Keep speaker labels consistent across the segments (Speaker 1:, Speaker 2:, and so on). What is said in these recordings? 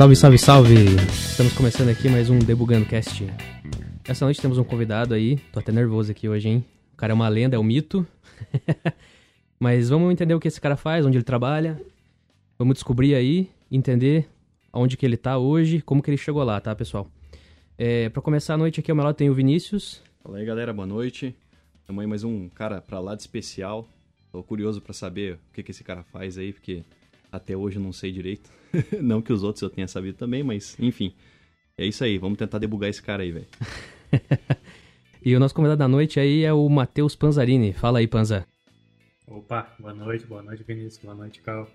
Speaker 1: Salve, salve, salve! Estamos começando aqui mais um Debugando Cast. Essa noite temos um convidado aí, tô até nervoso aqui hoje, hein? O cara é uma lenda, é um mito. Mas vamos entender o que esse cara faz, onde ele trabalha. Vamos descobrir aí, entender onde que ele tá hoje, como que ele chegou lá, tá, pessoal? É, para começar a noite aqui ao meu lado tem o Vinícius.
Speaker 2: Fala aí, galera, boa noite. Aí mais um cara pra lá de especial. Tô curioso para saber o que, que esse cara faz aí, porque até hoje eu não sei direito. não que os outros eu tenha sabido também, mas enfim. É isso aí, vamos tentar debugar esse cara aí, velho.
Speaker 1: e o nosso convidado da noite aí é o Matheus Panzarini. Fala aí, Panza.
Speaker 3: Opa, boa noite, boa noite, Vinícius, boa noite, Carl.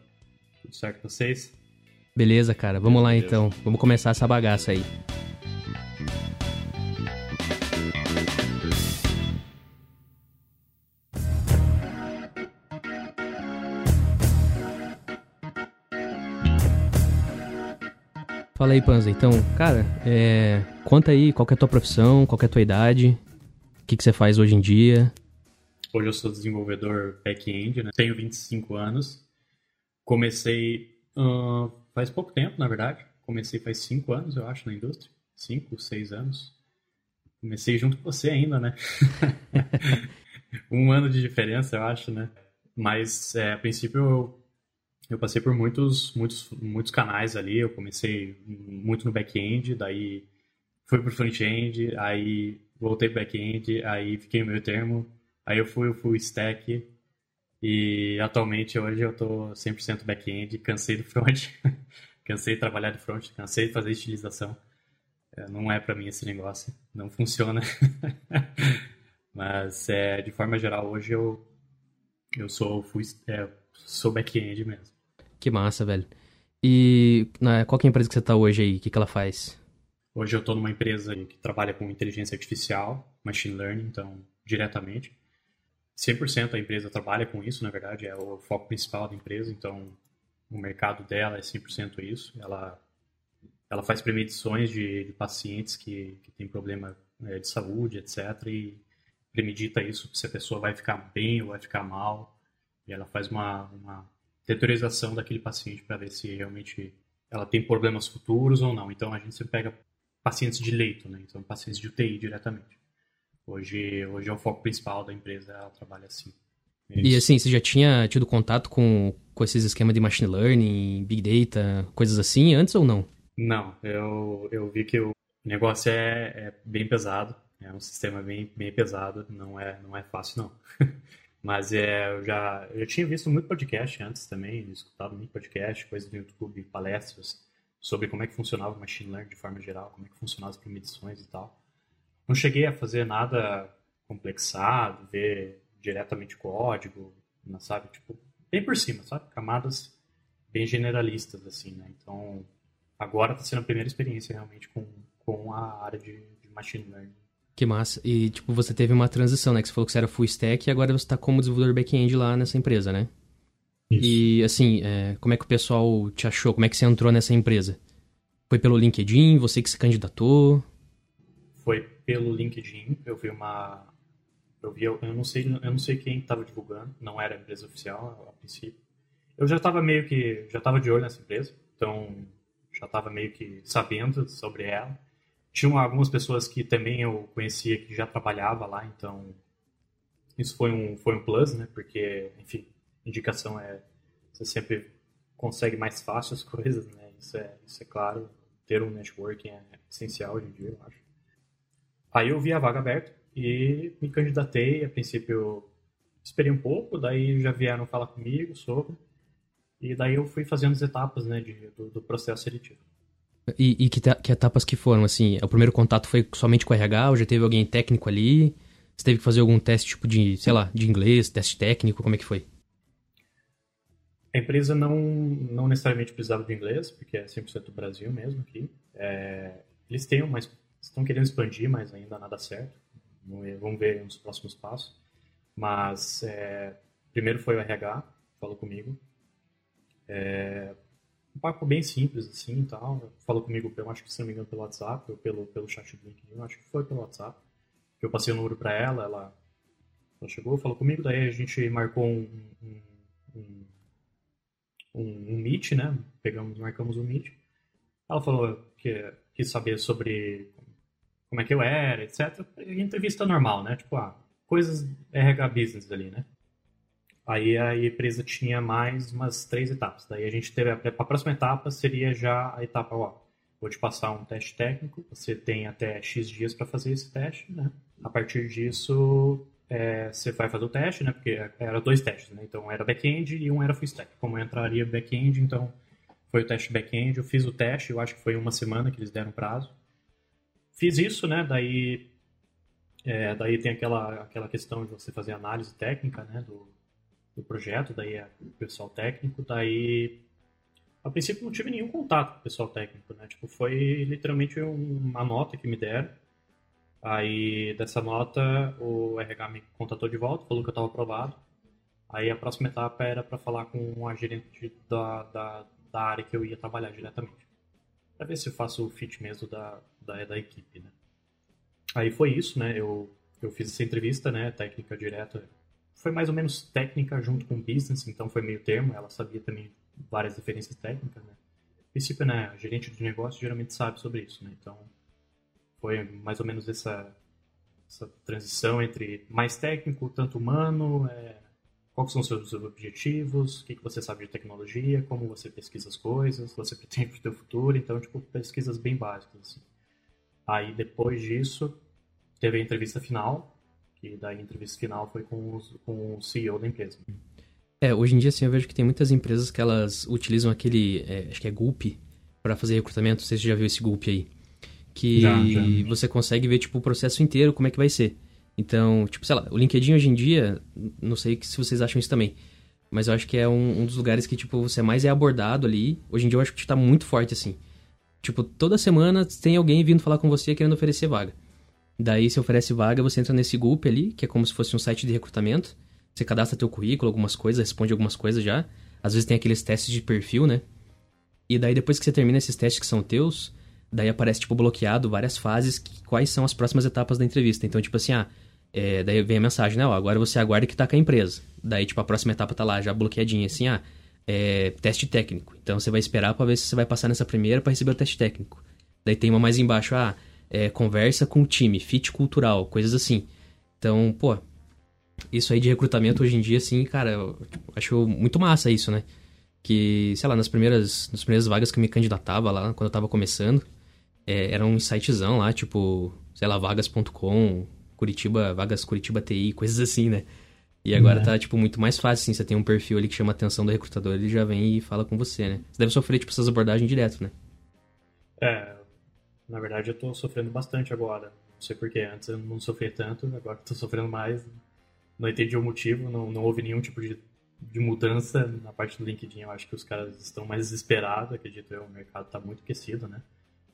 Speaker 3: Tudo certo com vocês?
Speaker 1: Beleza, cara. Vamos lá então. Vamos começar essa bagaça aí. Fala aí, Panza. Então, cara, é... conta aí qual é a tua profissão, qual é a tua idade, o que, que você faz hoje em dia.
Speaker 3: Hoje eu sou desenvolvedor back-end, né? Tenho 25 anos. Comecei uh, faz pouco tempo, na verdade. Comecei faz 5 anos, eu acho, na indústria. 5, 6 anos. Comecei junto com você ainda, né? um ano de diferença, eu acho, né? Mas, é, a princípio, eu eu passei por muitos, muitos, muitos canais ali. Eu comecei muito no back-end, daí fui pro front-end, aí voltei pro back-end, aí fiquei no meio termo, aí eu fui full stack e atualmente hoje eu tô 100% back-end, cansei do front, cansei de trabalhar de front, cansei de fazer estilização. É, não é para mim esse negócio, não funciona. Mas é, de forma geral hoje eu eu sou full, é, sou back-end mesmo.
Speaker 1: Que massa, velho. E na, qual que é a empresa que você tá hoje aí? O que, que ela faz?
Speaker 3: Hoje eu estou numa empresa que trabalha com inteligência artificial, machine learning, então, diretamente. 100% a empresa trabalha com isso, na verdade, é o foco principal da empresa, então o mercado dela é 100% isso. Ela, ela faz premedições de, de pacientes que, que têm problema é, de saúde, etc. E premedita isso, se a pessoa vai ficar bem ou vai ficar mal. E ela faz uma, uma deteriorização daquele paciente para ver se realmente ela tem problemas futuros ou não. Então a gente sempre pega pacientes de leito, né? Então pacientes de UTI diretamente. Hoje, hoje é o foco principal da empresa, ela trabalha assim.
Speaker 1: É e assim, você já tinha tido contato com, com esses esquemas de machine learning, big data, coisas assim antes ou não?
Speaker 3: Não, eu, eu vi que o negócio é, é bem pesado, é um sistema bem, bem pesado, não é, não é fácil não. Mas é, eu, já, eu já tinha visto muito podcast antes também, escutado muito podcast, coisas do YouTube, palestras sobre como é que funcionava o machine learning de forma geral, como é que funcionavam as premedições e tal. Não cheguei a fazer nada complexado, ver diretamente código, sabe? Tipo, bem por cima, sabe? Camadas bem generalistas, assim, né? Então, agora está sendo a primeira experiência realmente com, com a área de, de machine learning
Speaker 1: que massa. E, tipo, você teve uma transição, né? Que você falou que você era full stack e agora você tá como desenvolvedor back-end lá nessa empresa, né? Isso. E, assim, é, como é que o pessoal te achou? Como é que você entrou nessa empresa? Foi pelo LinkedIn? Você que se candidatou?
Speaker 3: Foi pelo LinkedIn. Eu vi uma... Eu vi... Eu não sei, eu não sei quem estava divulgando. Não era a empresa oficial, a princípio. Eu já estava meio que... Já estava de olho nessa empresa. Então, já estava meio que sabendo sobre ela. Tinham algumas pessoas que também eu conhecia que já trabalhava lá, então isso foi um, foi um plus, né? Porque, enfim, indicação é. Você sempre consegue mais fácil as coisas, né? Isso é, isso é claro. Ter um networking é essencial hoje em dia, eu acho. Aí eu vi a vaga aberta e me candidatei. A princípio esperei um pouco, daí já vieram falar comigo sobre. E daí eu fui fazendo as etapas né, de, do, do processo seletivo.
Speaker 1: E, e que, que, etapas que foram, assim? O primeiro contato foi somente com o RH ou já teve alguém técnico ali? Você teve que fazer algum teste, tipo, de, sei lá, de inglês, teste técnico, como é que foi?
Speaker 3: A empresa não, não necessariamente precisava de inglês, porque é 100% do Brasil mesmo aqui. É, eles têm, mas estão querendo expandir, mas ainda nada certo. Vamos ver nos próximos passos. Mas é, primeiro foi o RH, falou comigo. É, um papo bem simples, assim, e tal. Falou comigo, eu acho que, se não me engano, pelo WhatsApp ou pelo, pelo chat do LinkedIn. Acho que foi pelo WhatsApp. Eu passei o número para ela, ela, ela chegou, falou comigo, daí a gente marcou um, um, um, um meet, né? Pegamos, marcamos um meet. Ela falou que quis saber sobre como é que eu era, etc. Entrevista normal, né? Tipo, ah, coisas RH business ali, né? Aí a empresa tinha mais umas três etapas. Daí a gente teve a, a próxima etapa seria já a etapa, ó, vou te passar um teste técnico, você tem até X dias para fazer esse teste, né? A partir disso, é, você vai fazer o teste, né? Porque era dois testes, né? Então era back-end e um era full stack. Como eu entraria back-end, então foi o teste back-end, eu fiz o teste, eu acho que foi uma semana que eles deram prazo. Fiz isso, né? Daí, é, daí tem aquela, aquela questão de você fazer análise técnica, né? Do, do projeto, daí é o pessoal técnico, daí a princípio não tive nenhum contato com o pessoal técnico, né? Tipo, foi literalmente uma nota que me deram. Aí dessa nota o RH me contatou de volta, falou que eu estava aprovado. Aí a próxima etapa era para falar com a gerente da, da, da, área que eu ia trabalhar diretamente. Para ver se eu faço o fit mesmo da, da, da equipe, né? Aí foi isso, né? Eu, eu fiz essa entrevista, né? Técnica direta. Foi mais ou menos técnica junto com business, então foi meio termo. Ela sabia também várias referências técnicas, né? Princípio, né, gerente de negócio geralmente sabe sobre isso, né? Então, foi mais ou menos essa, essa transição entre mais técnico, tanto humano, é, quais são os seus objetivos, o que, que você sabe de tecnologia, como você pesquisa as coisas, você pretende para o seu futuro, então, tipo, pesquisas bem básicas, assim. Aí, depois disso, teve a entrevista final, que daí a entrevista final foi com, os, com o CEO da empresa.
Speaker 1: É, hoje em dia, assim, eu vejo que tem muitas empresas que elas utilizam aquele, é, acho que é Gulp, para fazer recrutamento. Não sei se você já viu esse Gulp aí. Que já, já. você consegue ver, tipo, o processo inteiro, como é que vai ser. Então, tipo, sei lá, o LinkedIn hoje em dia, não sei se vocês acham isso também, mas eu acho que é um, um dos lugares que, tipo, você mais é abordado ali. Hoje em dia eu acho que tá muito forte, assim. Tipo, toda semana tem alguém vindo falar com você querendo oferecer vaga. Daí, se oferece vaga, você entra nesse Gulp ali, que é como se fosse um site de recrutamento. Você cadastra teu currículo, algumas coisas, responde algumas coisas já. Às vezes tem aqueles testes de perfil, né? E daí depois que você termina esses testes que são teus, daí aparece, tipo, bloqueado várias fases, que, quais são as próximas etapas da entrevista. Então, tipo assim, ah, é, daí vem a mensagem, né? Ó, agora você aguarda que tá com a empresa. Daí, tipo, a próxima etapa tá lá, já bloqueadinha, assim, ah, é, teste técnico. Então você vai esperar para ver se você vai passar nessa primeira para receber o teste técnico. Daí tem uma mais embaixo, ah, é, conversa com o time, fit cultural, coisas assim. Então, pô, isso aí de recrutamento hoje em dia, assim, cara, eu acho muito massa isso, né? Que, sei lá, nas primeiras, nas primeiras vagas que eu me candidatava lá, quando eu tava começando, é, era um sitezão lá, tipo, sei lá, vagas.com, Curitiba, vagas Curitiba TI, coisas assim, né? E agora é. tá, tipo, muito mais fácil, assim, você tem um perfil ali que chama a atenção do recrutador, ele já vem e fala com você, né? Você deve sofrer, tipo, essas abordagens direto, né?
Speaker 3: É, na verdade eu tô sofrendo bastante agora. Não sei porquê, antes eu não sofria tanto, agora tô sofrendo mais não entendi o motivo, não, não houve nenhum tipo de, de mudança na parte do LinkedIn. Eu acho que os caras estão mais desesperados, acredito eu, o mercado está muito aquecido, né?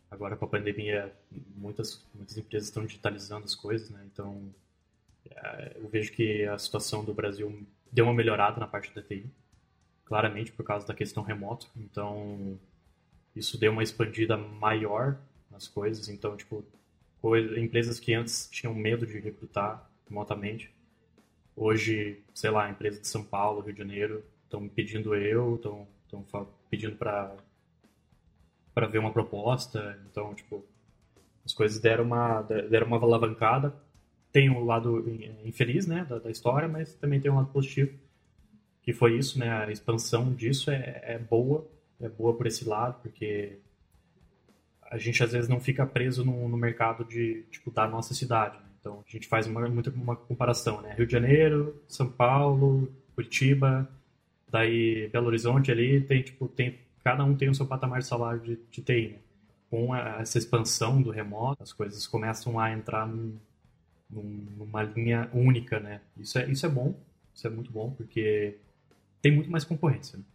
Speaker 3: Agora com a pandemia, muitas, muitas empresas estão digitalizando as coisas, né? Então, é, eu vejo que a situação do Brasil deu uma melhorada na parte da TI, claramente por causa da questão remoto. Então, isso deu uma expandida maior nas coisas. Então, tipo, coisa, empresas que antes tinham medo de recrutar remotamente Hoje, sei lá, empresa de São Paulo, Rio de Janeiro, estão pedindo eu, estão pedindo para para ver uma proposta. Então, tipo, as coisas deram uma deram uma alavancada. Tem um lado infeliz, né, da, da história, mas também tem um lado positivo, que foi isso, né, a expansão disso é, é boa, é boa por esse lado, porque a gente às vezes não fica preso no, no mercado de tipo da nossa cidade. Né? Então a gente faz uma, muito uma comparação, né? Rio de Janeiro, São Paulo, Curitiba, daí Belo Horizonte ali tem tipo tem cada um tem o seu patamar de salário de, de TI. Né? Com essa expansão do remoto, as coisas começam a entrar num, numa linha única, né? Isso é isso é bom, isso é muito bom porque tem muito mais concorrência. Né?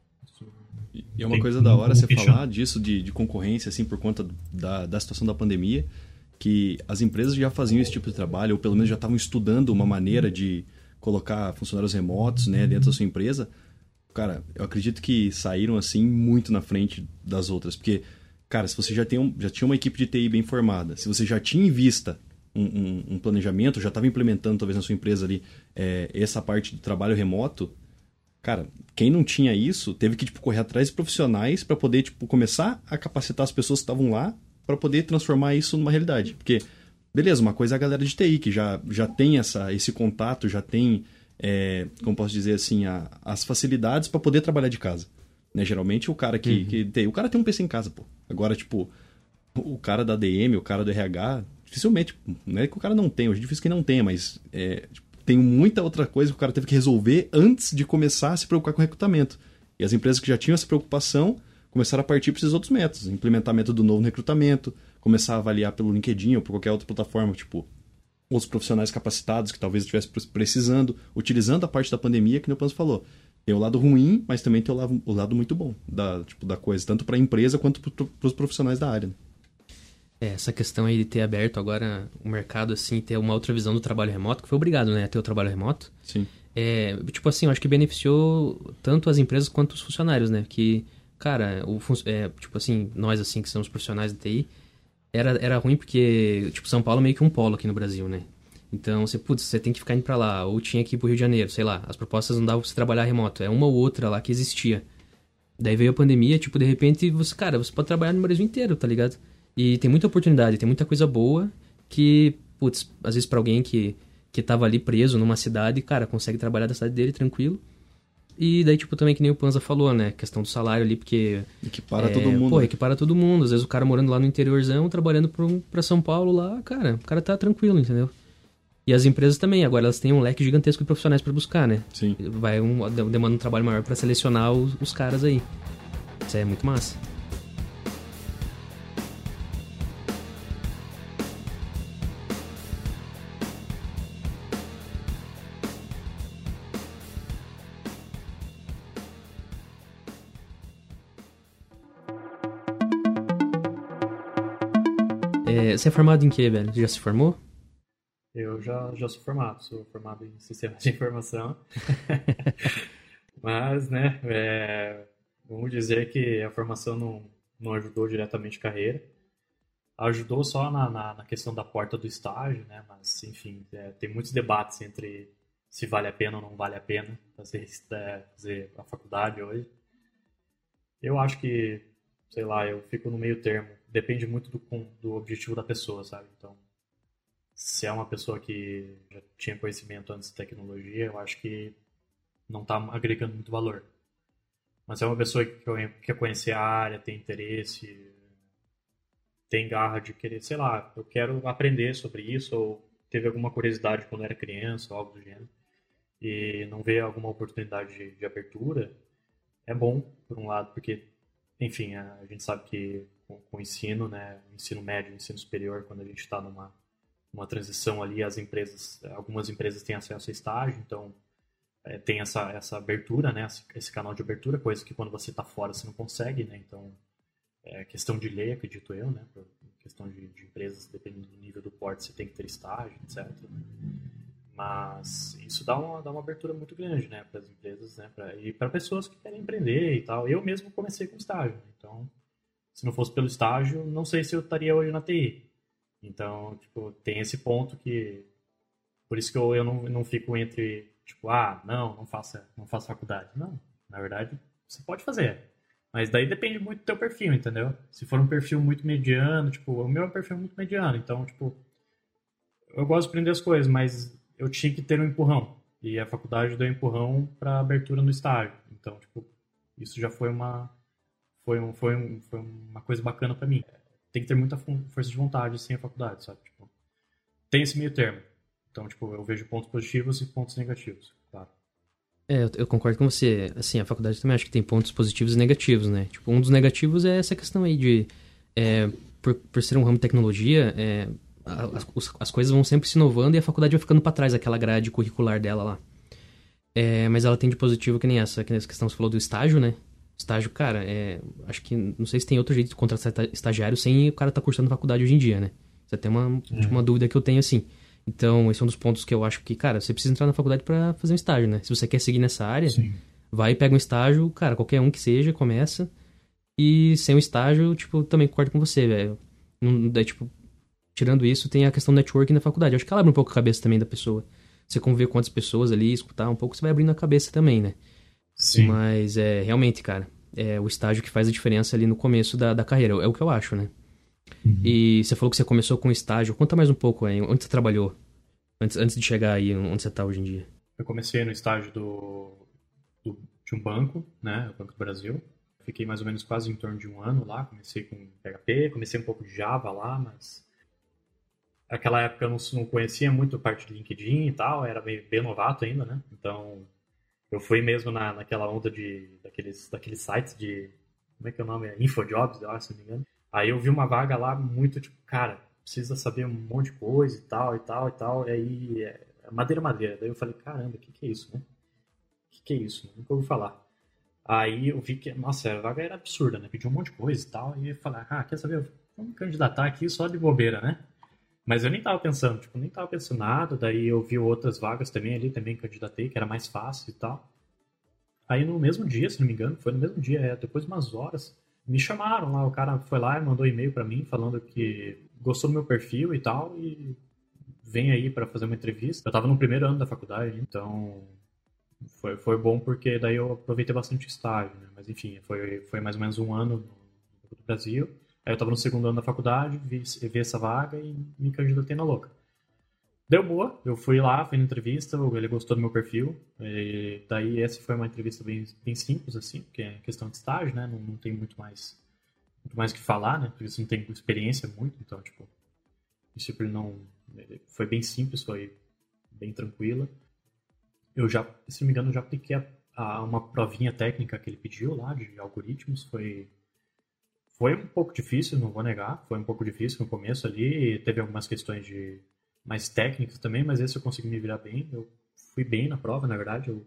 Speaker 2: E é uma coisa da hora você falar disso, de, de concorrência, assim, por conta da, da situação da pandemia que as empresas já faziam esse tipo de trabalho, ou pelo menos já estavam estudando uma maneira de colocar funcionários remotos né, dentro da sua empresa, cara, eu acredito que saíram assim muito na frente das outras. Porque, cara, se você já, tem um, já tinha uma equipe de TI bem formada, se você já tinha em vista um, um, um planejamento, já estava implementando talvez na sua empresa ali é, essa parte de trabalho remoto, Cara, quem não tinha isso teve que tipo, correr atrás de profissionais para poder tipo, começar a capacitar as pessoas que estavam lá para poder transformar isso numa realidade. Porque, beleza, uma coisa é a galera de TI, que já, já tem essa, esse contato, já tem, é, como posso dizer assim, a, as facilidades para poder trabalhar de casa. Né? Geralmente o cara que, uhum. que tem. O cara tem um PC em casa, pô. Agora, tipo, o cara da DM, o cara do RH, dificilmente. Não é que o cara não tem, hoje é difícil que não tenha, mas é, tipo, tem muita outra coisa que o cara teve que resolver antes de começar a se preocupar com o recrutamento. E as empresas que já tinham essa preocupação começaram a partir para esses outros métodos. Implementar método novo no recrutamento, começar a avaliar pelo LinkedIn ou por qualquer outra plataforma, tipo, outros profissionais capacitados que talvez estivesse precisando, utilizando a parte da pandemia, que o Panzo falou. Tem o lado ruim, mas também tem o lado, o lado muito bom da, tipo, da coisa, tanto para a empresa quanto para os profissionais da área. Né?
Speaker 1: É, essa questão aí de ter aberto agora o mercado, assim, ter uma outra visão do trabalho remoto, que foi obrigado, né, a ter o trabalho remoto.
Speaker 2: Sim.
Speaker 1: É, tipo assim, eu acho que beneficiou tanto as empresas quanto os funcionários, né? Que, cara, o, é, tipo assim, nós, assim, que somos profissionais de TI, era, era ruim porque, tipo, São Paulo é meio que um polo aqui no Brasil, né? Então, você, putz, você tem que ficar indo pra lá, ou tinha que ir pro Rio de Janeiro, sei lá. As propostas não davam pra você trabalhar remoto, é uma ou outra lá que existia. Daí veio a pandemia, tipo, de repente, você, cara, você pode trabalhar no Brasil inteiro, tá ligado? E tem muita oportunidade, tem muita coisa boa que, putz, às vezes para alguém que, que tava ali preso numa cidade, cara, consegue trabalhar da cidade dele tranquilo. E daí, tipo, também que nem o Panza falou, né? Questão do salário ali, porque...
Speaker 2: Equipara é, todo mundo.
Speaker 1: Pô, equipara todo mundo. Às vezes o cara morando lá no interiorzão, trabalhando pra, pra São Paulo lá, cara, o cara tá tranquilo, entendeu? E as empresas também, agora elas têm um leque gigantesco de profissionais para buscar, né?
Speaker 2: Sim.
Speaker 1: Vai um, demanda um trabalho maior para selecionar os, os caras aí. Isso aí é muito massa. Você é formado em que, velho? Já se formou?
Speaker 3: Eu já, já sou formado, sou formado em sistemas de informação. Mas, né, é, vamos dizer que a formação não, não ajudou diretamente a carreira. Ajudou só na, na, na, questão da porta do estágio, né? Mas, enfim, é, tem muitos debates entre se vale a pena ou não vale a pena fazer, é, fazer a faculdade hoje. Eu acho que, sei lá, eu fico no meio termo depende muito do, do objetivo da pessoa, sabe? Então, se é uma pessoa que já tinha conhecimento antes de tecnologia, eu acho que não está agregando muito valor. Mas se é uma pessoa que quer conhecer a área, tem interesse, tem garra de querer, sei lá, eu quero aprender sobre isso, ou teve alguma curiosidade quando era criança, ou algo do gênero, e não vê alguma oportunidade de, de abertura, é bom, por um lado, porque, enfim, a, a gente sabe que com, com o ensino, né, ensino médio, ensino superior, quando a gente está numa uma transição ali, as empresas, algumas empresas têm acesso a estágio, então é, tem essa, essa abertura, né, esse canal de abertura, coisa que quando você está fora você não consegue, né, então é questão de lei, acredito eu, né, questão de, de empresas, dependendo do nível do porte, você tem que ter estágio, etc. Mas isso dá uma, dá uma abertura muito grande, né, para as empresas, né, pra, e para pessoas que querem empreender e tal. Eu mesmo comecei com estágio, então se não fosse pelo estágio, não sei se eu estaria hoje na TI. Então, tipo, tem esse ponto que. Por isso que eu, eu não, não fico entre, tipo, ah, não, não faça, não faça faculdade. Não, na verdade, você pode fazer. Mas daí depende muito do teu perfil, entendeu? Se for um perfil muito mediano, tipo, o meu é um perfil muito mediano, então, tipo, eu gosto de aprender as coisas, mas eu tinha que ter um empurrão. E a faculdade deu um empurrão para abertura no estágio. Então, tipo, isso já foi uma, foi, um, foi, um, foi uma coisa bacana para mim. Tem que ter muita força de vontade sem a faculdade, sabe? Tipo, tem esse meio termo. Então, tipo, eu vejo pontos positivos e pontos negativos, claro.
Speaker 1: É, eu, concordo com você. Assim, a faculdade também acho que tem pontos positivos e negativos, né? Tipo, um dos negativos é essa questão aí de... É, por, por ser um ramo de tecnologia, é, as, as, coisas vão sempre se inovando e a faculdade vai ficando para trás, aquela grade curricular dela lá. É, mas ela tem de positivo que nem essa, que essa questão que você falou do estágio, né? Estágio, cara, é, acho que não sei se tem outro jeito de contratar estagiário sem o cara estar tá cursando faculdade hoje em dia, né? Isso é até uma, é. Tipo, uma dúvida que eu tenho assim. Então, esse é um dos pontos que eu acho que, cara, você precisa entrar na faculdade para fazer um estágio, né? Se você quer seguir nessa área, Sim. vai e pega um estágio, cara, qualquer um que seja, começa. E sem um estágio, tipo, também concordo com você, velho. Não, tipo, tirando isso, tem a questão do networking na faculdade. Eu acho que ela abre um pouco a cabeça também da pessoa. Você conviver com outras pessoas ali, escutar um pouco, você vai abrindo a cabeça também, né?
Speaker 3: Sim.
Speaker 1: Mas é realmente, cara, é o estágio que faz a diferença ali no começo da, da carreira. É o que eu acho, né?
Speaker 3: Uhum.
Speaker 1: E você falou que você começou com estágio. Conta mais um pouco aí. Onde você trabalhou? Antes, antes de chegar aí onde você tá hoje em dia.
Speaker 3: Eu comecei no estágio do, do- de um banco, né? O Banco do Brasil. Fiquei mais ou menos quase em torno de um ano lá. Comecei com PHP, comecei um pouco de Java lá, mas naquela época eu não, não conhecia muito a parte de LinkedIn e tal, era bem, bem novato ainda, né? Então eu fui mesmo na, naquela onda de daqueles, daqueles sites de como é que é o nome? Infojobs, eu acho, se não me engano. Aí eu vi uma vaga lá muito tipo, cara, precisa saber um monte de coisa e tal, e tal, e tal. E aí, é, madeira, madeira. Daí eu falei, caramba, o que, que é isso, né? O que, que é isso? Nunca ouvi falar. Aí eu vi que, nossa, a vaga era absurda, né? Pediu um monte de coisa e tal. E eu falei, ah, quer saber? Vamos candidatar aqui só de bobeira, né? Mas eu nem tava pensando, tipo, nem tava pensando nada. Daí eu vi outras vagas também ali, também candidatei, que era mais fácil e tal. Aí no mesmo dia, se não me engano, foi no mesmo dia, é, depois de umas horas, me chamaram lá, o cara foi lá e mandou e-mail pra mim falando que gostou do meu perfil e tal e vem aí pra fazer uma entrevista. Eu tava no primeiro ano da faculdade, então foi, foi bom porque daí eu aproveitei bastante estágio, né? Mas enfim, foi, foi mais ou menos um ano no Brasil. Aí eu tava no segundo ano da faculdade, vi, vi essa vaga e me candidatei na louca. Deu boa, eu fui lá, fui na entrevista, ele gostou do meu perfil. Daí essa foi uma entrevista bem, bem simples, assim, porque é questão de estágio, né? Não, não tem muito mais muito mais que falar, né? Porque você não tem experiência muito, então, tipo, isso não... Foi bem simples, foi bem tranquila. Eu já, se não me engano, já apliquei a, a uma provinha técnica que ele pediu lá, de algoritmos, foi... Foi um pouco difícil, não vou negar, foi um pouco difícil no começo ali, teve algumas questões de mais técnicas também, mas esse eu consegui me virar bem. Eu fui bem na prova, na verdade. Eu,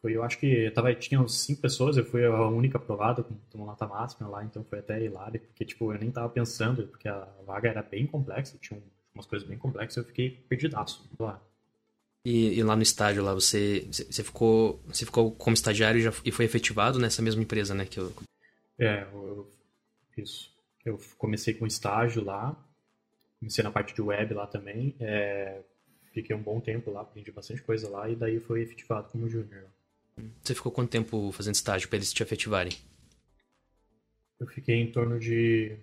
Speaker 3: foi, eu acho que eu tava, tinha cinco pessoas, eu fui a única aprovada com nota máxima lá, então foi até hilário, porque tipo, eu nem tava pensando, porque a vaga era bem complexa, tinha um, umas coisas bem complexas, eu fiquei perdidaço lá.
Speaker 1: E, e lá no estágio lá, você, você ficou você ficou como estagiário e, já, e foi efetivado nessa mesma empresa, né? Que eu...
Speaker 3: É, eu, isso. Eu comecei com estágio lá, comecei na parte de web lá também, é, fiquei um bom tempo lá, aprendi bastante coisa lá, e daí foi efetivado como júnior.
Speaker 1: Você ficou quanto tempo fazendo estágio para eles te efetivarem?
Speaker 3: Eu fiquei em torno de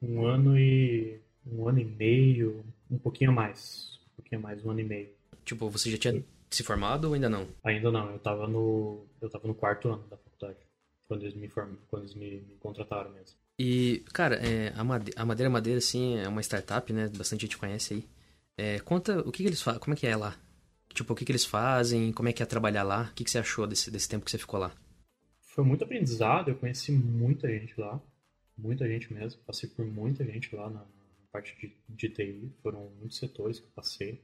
Speaker 3: um ano e um ano e meio, um pouquinho a mais, um pouquinho a mais, um ano e meio.
Speaker 1: Tipo, você já tinha se formado ou ainda não?
Speaker 3: Ainda não, eu tava no, eu tava no quarto ano da faculdade, quando eles me formam, quando eles me, me contrataram mesmo.
Speaker 1: E, cara, é, a, Madeira, a Madeira Madeira, assim, é uma startup, né? Bastante gente conhece aí. É, conta o que, que eles fazem, como é que é lá? Tipo, o que, que eles fazem, como é que é trabalhar lá? O que, que você achou desse, desse tempo que você ficou lá?
Speaker 3: Foi muito aprendizado, eu conheci muita gente lá, muita gente mesmo. Passei por muita gente lá na, na parte de, de TI, foram muitos setores que eu passei.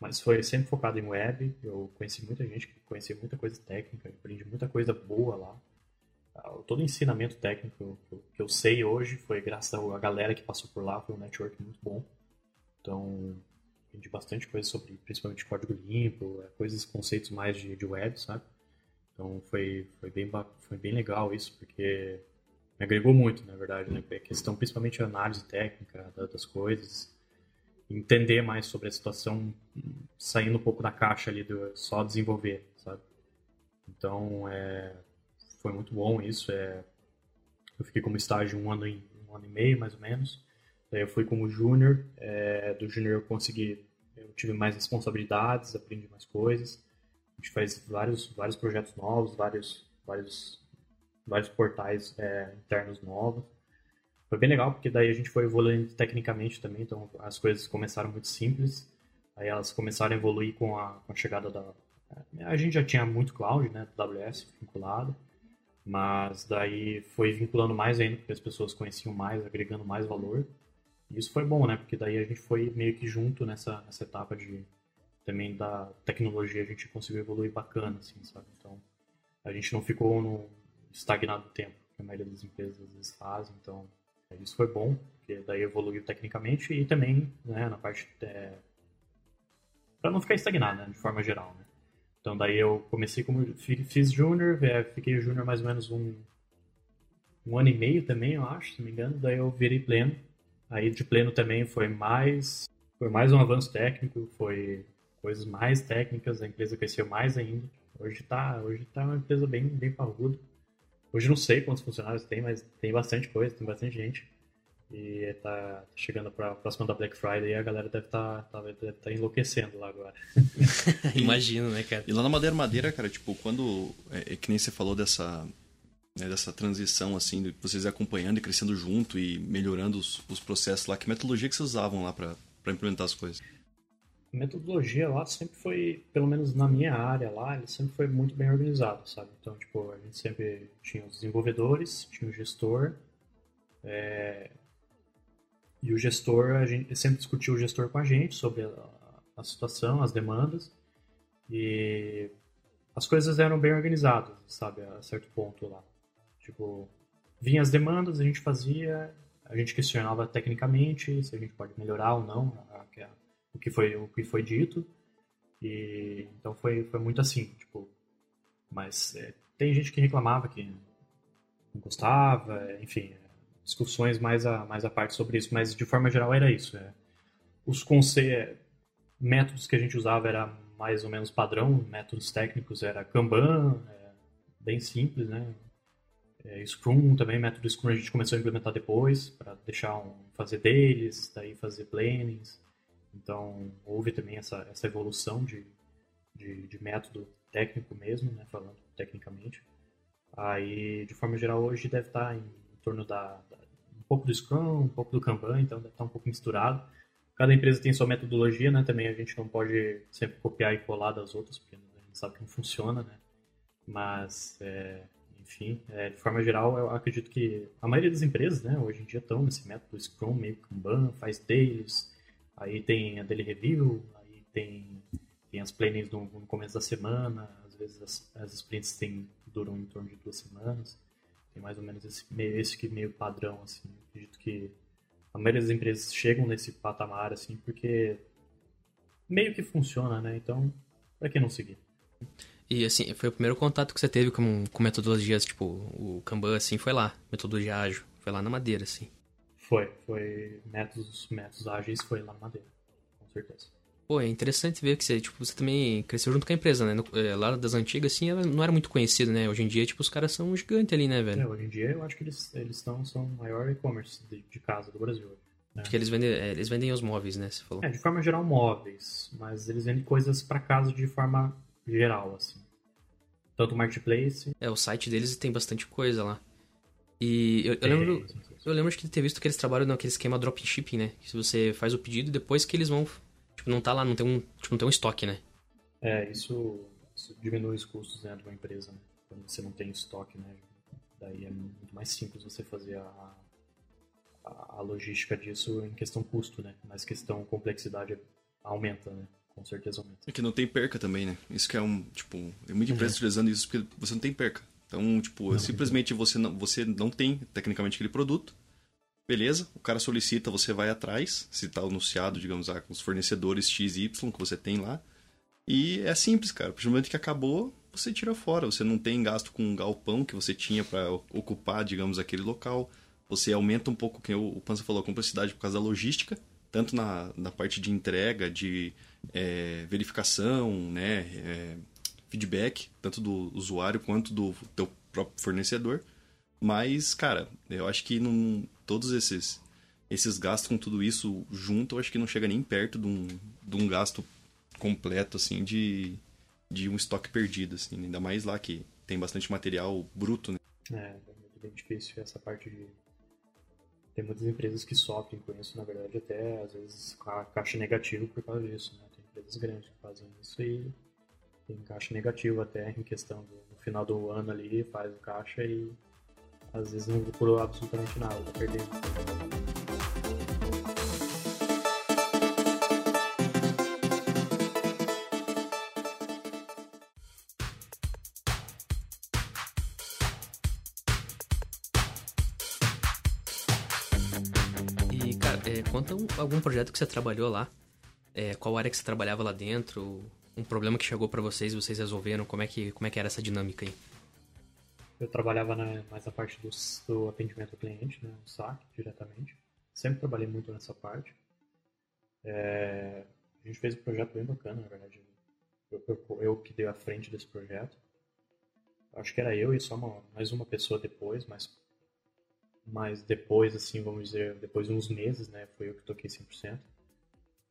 Speaker 3: Mas foi sempre focado em web, eu conheci muita gente, conheci muita coisa técnica, aprendi muita coisa boa lá. Todo o ensinamento técnico que eu sei hoje foi graças à galera que passou por lá, foi um network muito bom. Então, aprendi bastante coisa sobre, principalmente código limpo, coisas, conceitos mais de, de web, sabe? Então, foi, foi, bem, foi bem legal isso, porque me agregou muito, na verdade, né? A questão, principalmente análise técnica das coisas, entender mais sobre a situação, saindo um pouco da caixa ali do só desenvolver, sabe? Então, é, foi muito bom isso. É, eu fiquei como estágio um ano, e, um ano e meio, mais ou menos. Daí eu fui como júnior. É, do júnior eu consegui, eu tive mais responsabilidades, aprendi mais coisas. A gente faz vários, vários projetos novos, vários, vários, vários portais é, internos novos. Foi bem legal, porque daí a gente foi evoluindo tecnicamente também, então as coisas começaram muito simples. Aí elas começaram a evoluir com a, com a chegada da... A gente já tinha muito cloud, né, AWS vinculado. Mas daí foi vinculando mais ainda, porque as pessoas conheciam mais, agregando mais valor. E isso foi bom, né? Porque daí a gente foi meio que junto nessa, nessa etapa de também da tecnologia, a gente conseguiu evoluir bacana, assim, sabe? Então, a gente não ficou no estagnado tempo, que a maioria das empresas às vezes faz. Então, isso foi bom, porque daí evoluiu tecnicamente e também, né, na parte... É, para não ficar estagnado, né, de forma geral, né? Então daí eu comecei como fiz júnior, fiquei júnior mais ou menos um, um ano e meio também, eu acho, se não me engano. Daí eu virei pleno. Aí de pleno também foi mais foi mais um avanço técnico, foi coisas mais técnicas, a empresa cresceu mais ainda. Hoje tá, hoje tá uma empresa bem, bem parruda. Hoje não sei quantos funcionários tem, mas tem bastante coisa, tem bastante gente. E tá chegando pra próxima da Black Friday e a galera deve estar tá, tá, deve tá enlouquecendo lá agora.
Speaker 1: Imagino, né, cara?
Speaker 2: E lá na Madeira Madeira, cara, tipo, quando. É, é que nem você falou dessa. Né, dessa transição, assim, de vocês acompanhando e crescendo junto e melhorando os, os processos lá. Que metodologia que vocês usavam lá para implementar as coisas?
Speaker 3: A metodologia lá sempre foi, pelo menos na minha área lá, ele sempre foi muito bem organizado, sabe? Então, tipo, a gente sempre tinha os desenvolvedores, tinha o gestor, é, e o gestor, a gente sempre discutiu o gestor com a gente sobre a, a situação, as demandas. E as coisas eram bem organizadas, sabe, a certo ponto lá. Tipo, vinha as demandas, a gente fazia, a gente questionava tecnicamente se a gente pode melhorar ou não a, a, o que foi o que foi dito. E então foi foi muito assim, tipo, mas é, tem gente que reclamava que não gostava, enfim, discussões mais a, mais a parte sobre isso, mas de forma geral era isso. É. Os conce... métodos que a gente usava era mais ou menos padrão, métodos técnicos era Kanban, é, bem simples, né? É, Scrum também, método Scrum a gente começou a implementar depois, para deixar um, fazer deles, daí fazer plannings. Então, houve também essa, essa evolução de, de, de método técnico mesmo, né, falando tecnicamente. Aí, de forma geral, hoje deve estar em torno da, da, pouco do Scrum, um pouco do Kanban, então deve estar um pouco misturado. Cada empresa tem sua metodologia, né? Também a gente não pode sempre copiar e colar das outras, porque a gente sabe que não funciona, né? Mas, é, enfim, é, de forma geral, eu acredito que a maioria das empresas, né, hoje em dia estão nesse método Scrum, meio Kanban, faz dailies, aí tem a daily review, aí tem, tem as plannings no, no começo da semana, às vezes as, as sprints tem, duram em torno de duas semanas. Tem mais ou menos esse, esse que meio padrão, assim. Eu acredito que a maioria das empresas chegam nesse patamar, assim, porque meio que funciona, né? Então, pra que não seguir?
Speaker 1: E, assim, foi o primeiro contato que você teve com, com metodologias, tipo, o Kanban, assim, foi lá. Metodologia ágil. Foi lá na Madeira, assim.
Speaker 3: Foi. Foi métodos, métodos ágeis foi lá na Madeira. Com certeza.
Speaker 1: Pô, é interessante ver que você, tipo, você também cresceu junto com a empresa, né? No, é, lá das antigas, assim, ela não era muito conhecida, né? Hoje em dia, tipo, os caras são gigantes ali, né, velho?
Speaker 3: É, hoje em dia eu acho que eles, eles são, são o maior e-commerce de, de, casa do Brasil.
Speaker 1: Né? Porque eles vendem, é, eles vendem os móveis, né? Você falou.
Speaker 3: É, de forma geral, móveis. Mas eles vendem coisas para casa de forma geral, assim. Tanto o marketplace.
Speaker 1: É, o site deles tem bastante coisa lá. E eu, eu lembro. Eu lembro de ter visto que eles trabalham naquele esquema dropshipping, né? Que você faz o pedido e depois que eles vão Tipo, não tá lá, não tem um, tipo, não tem um estoque, né?
Speaker 3: É, isso, isso diminui os custos né, de uma empresa, né? Quando você não tem estoque, né? Daí é muito mais simples você fazer a, a, a logística disso em questão custo, né? Mas questão complexidade aumenta, né? Com certeza aumenta.
Speaker 2: É que não tem perca também, né? Isso que é um, tipo, é muita empresa uhum. utilizando isso porque você não tem perca. Então, tipo, não, simplesmente você não, você não tem tecnicamente aquele produto, Beleza, o cara solicita, você vai atrás, se está anunciado, digamos, ah, os fornecedores XY que você tem lá. E é simples, cara. A momento que acabou, você tira fora. Você não tem gasto com um galpão que você tinha para ocupar, digamos, aquele local. Você aumenta um pouco, que o Panza falou, a complexidade por causa da logística, tanto na, na parte de entrega, de é, verificação, né, é, feedback, tanto do usuário quanto do teu próprio fornecedor. Mas, cara, eu acho que não, todos esses esses gastos com tudo isso junto, eu acho que não chega nem perto de um, de um gasto completo, assim, de, de um estoque perdido, assim. Ainda mais lá que tem bastante material bruto, né?
Speaker 3: É, é muito bem difícil essa parte de... Tem muitas empresas que sofrem com isso, na verdade, até às vezes com a caixa negativa por causa disso, né? Tem empresas grandes que fazem isso e tem caixa negativo até em questão do no final do ano ali, faz o caixa e às vezes não procurou absolutamente nada, perdendo.
Speaker 1: E, cara, é, conta um, algum projeto que você trabalhou lá. É, qual área que você trabalhava lá dentro? Um problema que chegou para vocês vocês resolveram? Como é, que, como é que era essa dinâmica aí?
Speaker 3: Eu trabalhava na, mais na parte do, do atendimento ao cliente, né, no SAC, diretamente. Sempre trabalhei muito nessa parte. É, a gente fez um projeto bem bacana, na verdade. eu, eu, eu que dei a frente desse projeto. Acho que era eu e só uma, mais uma pessoa depois, mas, mas depois, assim, vamos dizer, depois de uns meses, né, foi eu que toquei 100%,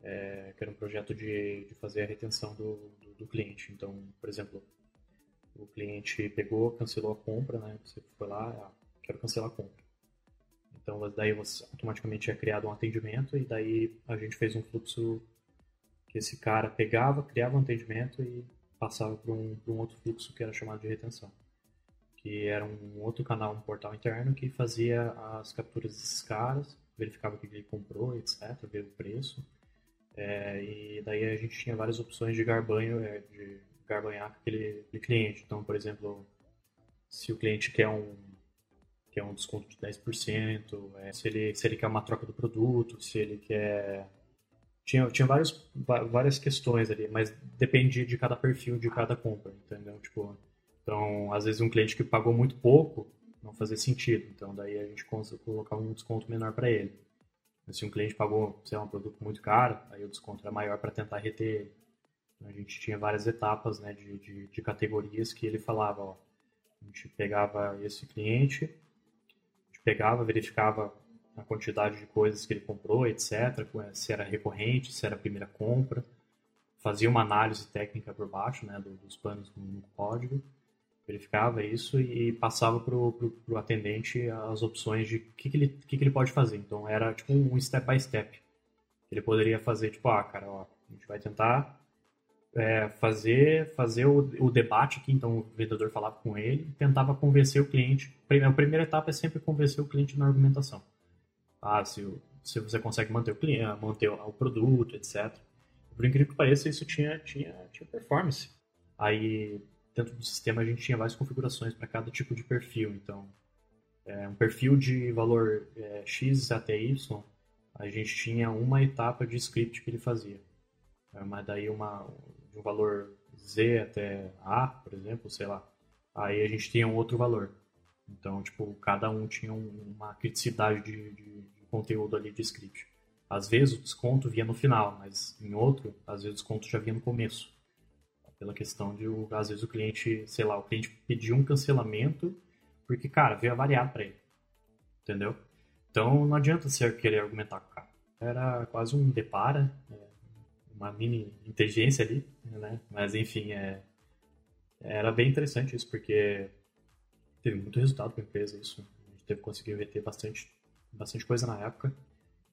Speaker 3: é, que era um projeto de, de fazer a retenção do, do, do cliente. Então, por exemplo, o cliente pegou, cancelou a compra, né, você foi lá, ah, quero cancelar a compra. Então, daí você, automaticamente é criado um atendimento e daí a gente fez um fluxo que esse cara pegava, criava um atendimento e passava para um, um outro fluxo que era chamado de retenção, que era um outro canal, um portal interno que fazia as capturas desses caras, verificava o que ele comprou, etc, ver o preço, é, e daí a gente tinha várias opções de garbanho, é, de garbanhar aquele, aquele cliente. Então, por exemplo, se o cliente quer um quer um desconto de 10%, é, se, ele, se ele quer uma troca do produto, se ele quer tinha, tinha vários, várias questões ali, mas dependia de cada perfil, de cada compra, entendeu? Tipo, então, às vezes um cliente que pagou muito pouco não fazia sentido, então daí a gente colocava um desconto menor para ele. Se um cliente pagou, sei lá, um produto muito caro, aí o desconto era maior para tentar reter ele. A gente tinha várias etapas né, de, de, de categorias que ele falava, ó, a gente pegava esse cliente, a gente pegava, verificava a quantidade de coisas que ele comprou, etc., se era recorrente, se era a primeira compra, fazia uma análise técnica por baixo né, dos planos no código, verificava isso e passava para o atendente as opções de o que, que, ele, que, que ele pode fazer. Então era tipo um step by step. Ele poderia fazer, tipo, ah, cara, ó, a gente vai tentar é, fazer, fazer o, o, debate aqui, então o vendedor falava com ele, tentava convencer o cliente. A primeira etapa é sempre convencer o cliente na argumentação ah, se, se você consegue manter o cliente, manter o produto, etc. Por incrível que pareça, isso tinha, tinha, tinha performance. Aí, dentro do sistema, a gente tinha várias configurações para cada tipo de perfil. Então, é, um perfil de valor é, X até Y, a gente tinha uma etapa de script que ele fazia. É, mas daí, uma, um valor Z até A, por exemplo, sei lá, aí a gente tinha um outro valor. Então, tipo, cada um tinha uma criticidade de, de, de, conteúdo ali de script. Às vezes o desconto vinha no final, mas em outro, às vezes o desconto já vinha no começo. Pela questão de, às vezes o cliente, sei lá, o cliente pediu um cancelamento porque, cara, veio avariado para ele. Entendeu? Então não adianta você querer argumentar com o cara. Era quase um depara, é, uma mini inteligência ali, né? Mas enfim, é, era bem interessante isso, porque teve muito resultado para a empresa isso. A gente teve conseguido reter bastante, bastante coisa na época.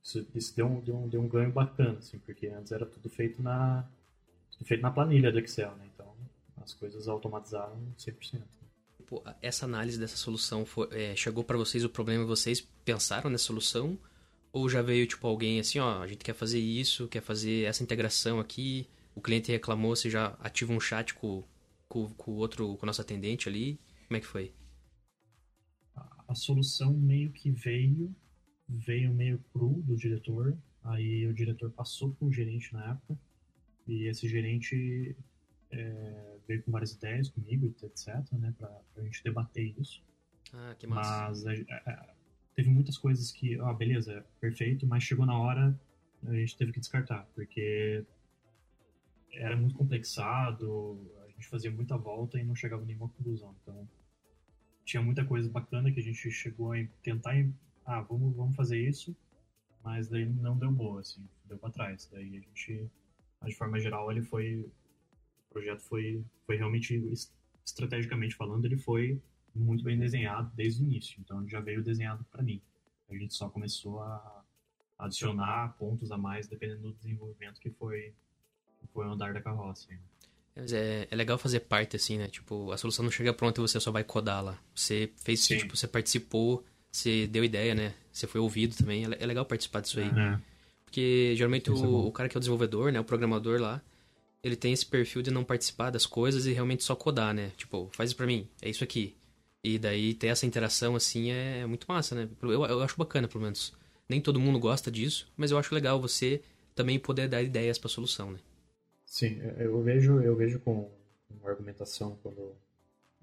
Speaker 3: Isso, isso deu, um, deu, um, deu um ganho bacana, assim, porque antes era tudo feito na, tudo feito na planilha do Excel, né? Então as coisas automatizaram 100%.
Speaker 1: Pô, essa análise dessa solução foi, é, chegou para vocês o problema vocês pensaram nessa solução ou já veio tipo alguém assim ó a gente quer fazer isso quer fazer essa integração aqui. O cliente reclamou você já ativa um chat com, com, com o outro com o nosso atendente ali? Como é que foi?
Speaker 4: A solução meio que veio, veio meio cru do diretor, aí o diretor passou para um gerente na época, e esse gerente é, veio com várias ideias comigo, etc, né, para a gente debater isso.
Speaker 1: Ah, que massa.
Speaker 4: Mas é, teve muitas coisas que, ah, beleza, perfeito, mas chegou na hora, a gente teve que descartar, porque era muito complexado, a gente fazia muita volta e não chegava a nenhuma conclusão. Então, tinha muita coisa bacana que a gente chegou a tentar, ah, vamos, vamos fazer isso, mas daí não deu boa, assim, deu para trás. Daí a gente, de forma geral, ele foi, o projeto foi, foi realmente, estrategicamente falando, ele foi muito bem desenhado desde o início, então já veio desenhado para mim. A gente só começou a adicionar pontos a mais dependendo do desenvolvimento que foi, que foi o andar da carroça.
Speaker 1: Mas é, é legal fazer parte, assim, né? Tipo, a solução não chega pronta e você só vai codar lá. Você fez, Sim. tipo, você participou, você deu ideia, né? Você foi ouvido também. É, é legal participar disso aí. Uhum. Porque geralmente o, é o, cara que é o desenvolvedor, né? O programador lá, ele tem esse perfil de não participar das coisas e realmente só codar, né? Tipo, faz isso pra mim, é isso aqui. E daí ter essa interação, assim, é muito massa, né? Eu, eu acho bacana, pelo menos. Nem todo mundo gosta disso, mas eu acho legal você também poder dar ideias pra solução, né?
Speaker 3: Sim, eu vejo, eu vejo com uma argumentação quando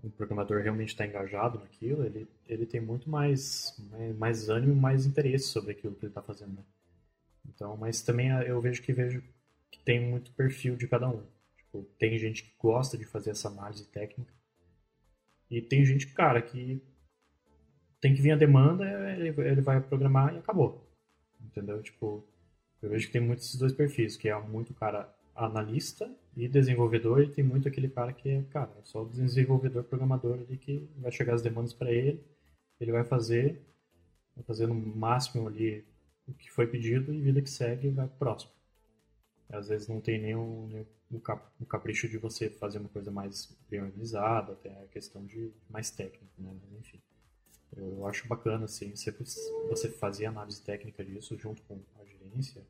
Speaker 3: um programador realmente está engajado naquilo, ele, ele tem muito mais, mais, mais ânimo, mais interesse sobre aquilo que ele está fazendo. Né? Então, mas também eu vejo que vejo que tem muito perfil de cada um. Tipo, tem gente que gosta de fazer essa análise técnica. E tem gente, cara, que tem que vir a demanda, ele, ele vai programar e acabou. Entendeu? Tipo, eu vejo que tem muitos esses dois perfis, que é muito cara analista e desenvolvedor, e tem muito aquele cara que é, cara, é só o desenvolvedor, programador ali que vai chegar as demandas para ele, ele vai fazer, vai fazer no máximo ali o que foi pedido e vida que segue vai pro próximo. Às vezes não tem nenhum, nenhum o capricho de você fazer uma coisa mais bem organizada, até a questão de mais técnico, né? Mas, enfim, eu acho bacana, assim, sempre você fazer análise técnica disso junto com a gerência.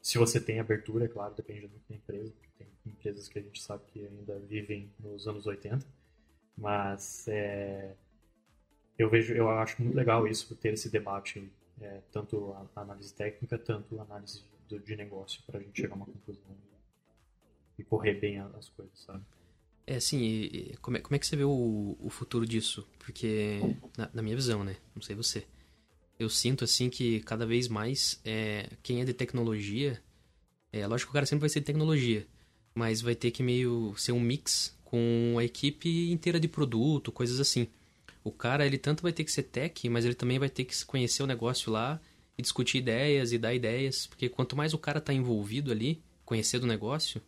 Speaker 3: Se você tem abertura, é claro, depende muito da empresa, tem empresas que a gente sabe que ainda vivem nos anos 80, mas é, eu vejo, eu acho muito legal isso, ter esse debate, é, tanto a análise técnica, tanto a análise de negócio, para a gente chegar a uma conclusão e correr bem as coisas, sabe?
Speaker 1: É, assim, como é, como é que você vê o, o futuro disso? Porque, na, na, minha visão, né? Não sei você. Eu sinto, assim, que cada vez mais é, quem é de tecnologia... É, lógico que o cara sempre vai ser de tecnologia, mas vai ter que meio ser um mix com a equipe inteira de produto, coisas assim. O cara, ele tanto vai ter que ser tech, mas ele também vai ter que conhecer o negócio lá e discutir ideias e dar ideias, porque quanto mais o cara tá envolvido ali, conhecer do negócio,